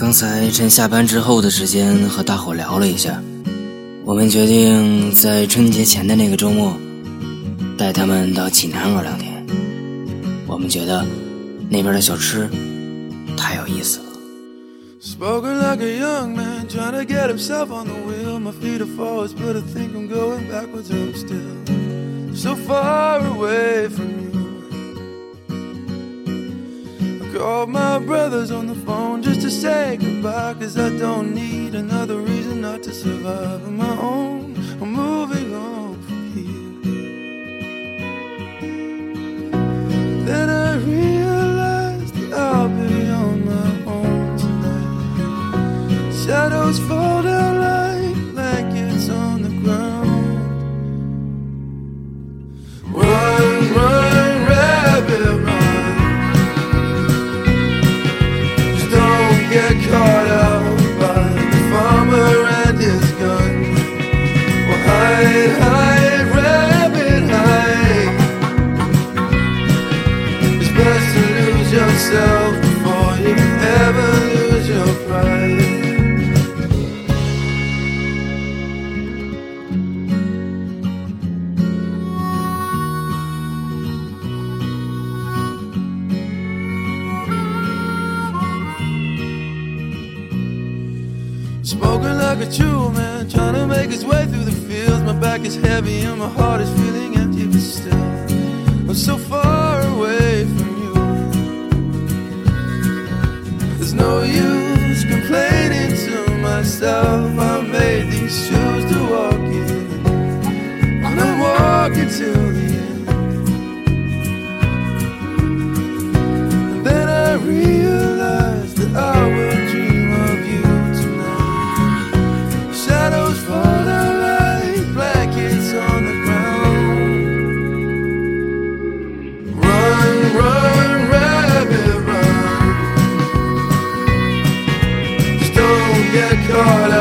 刚才趁下班之后的时间和大伙聊了一下，我们决定在春节前的那个周末带他们到济南玩两天。我们觉得那边的小吃太有意思了。Called my brothers on the phone just to say goodbye, cause I don't need another reason not to survive on my own. I'm yourself before you ever lose your pride. Spoken like a true man, trying to make his way through the fields. My back is heavy and my heart is feeling empty, but still, I'm so to don't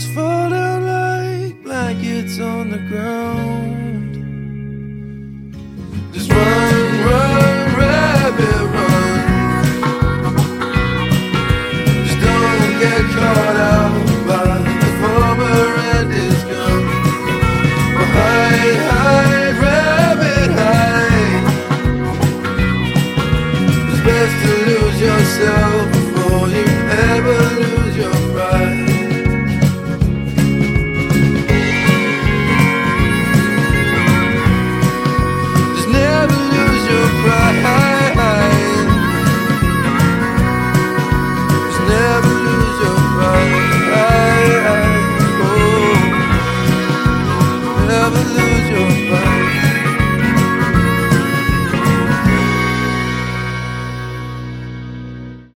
stars fall down like blankets on the ground.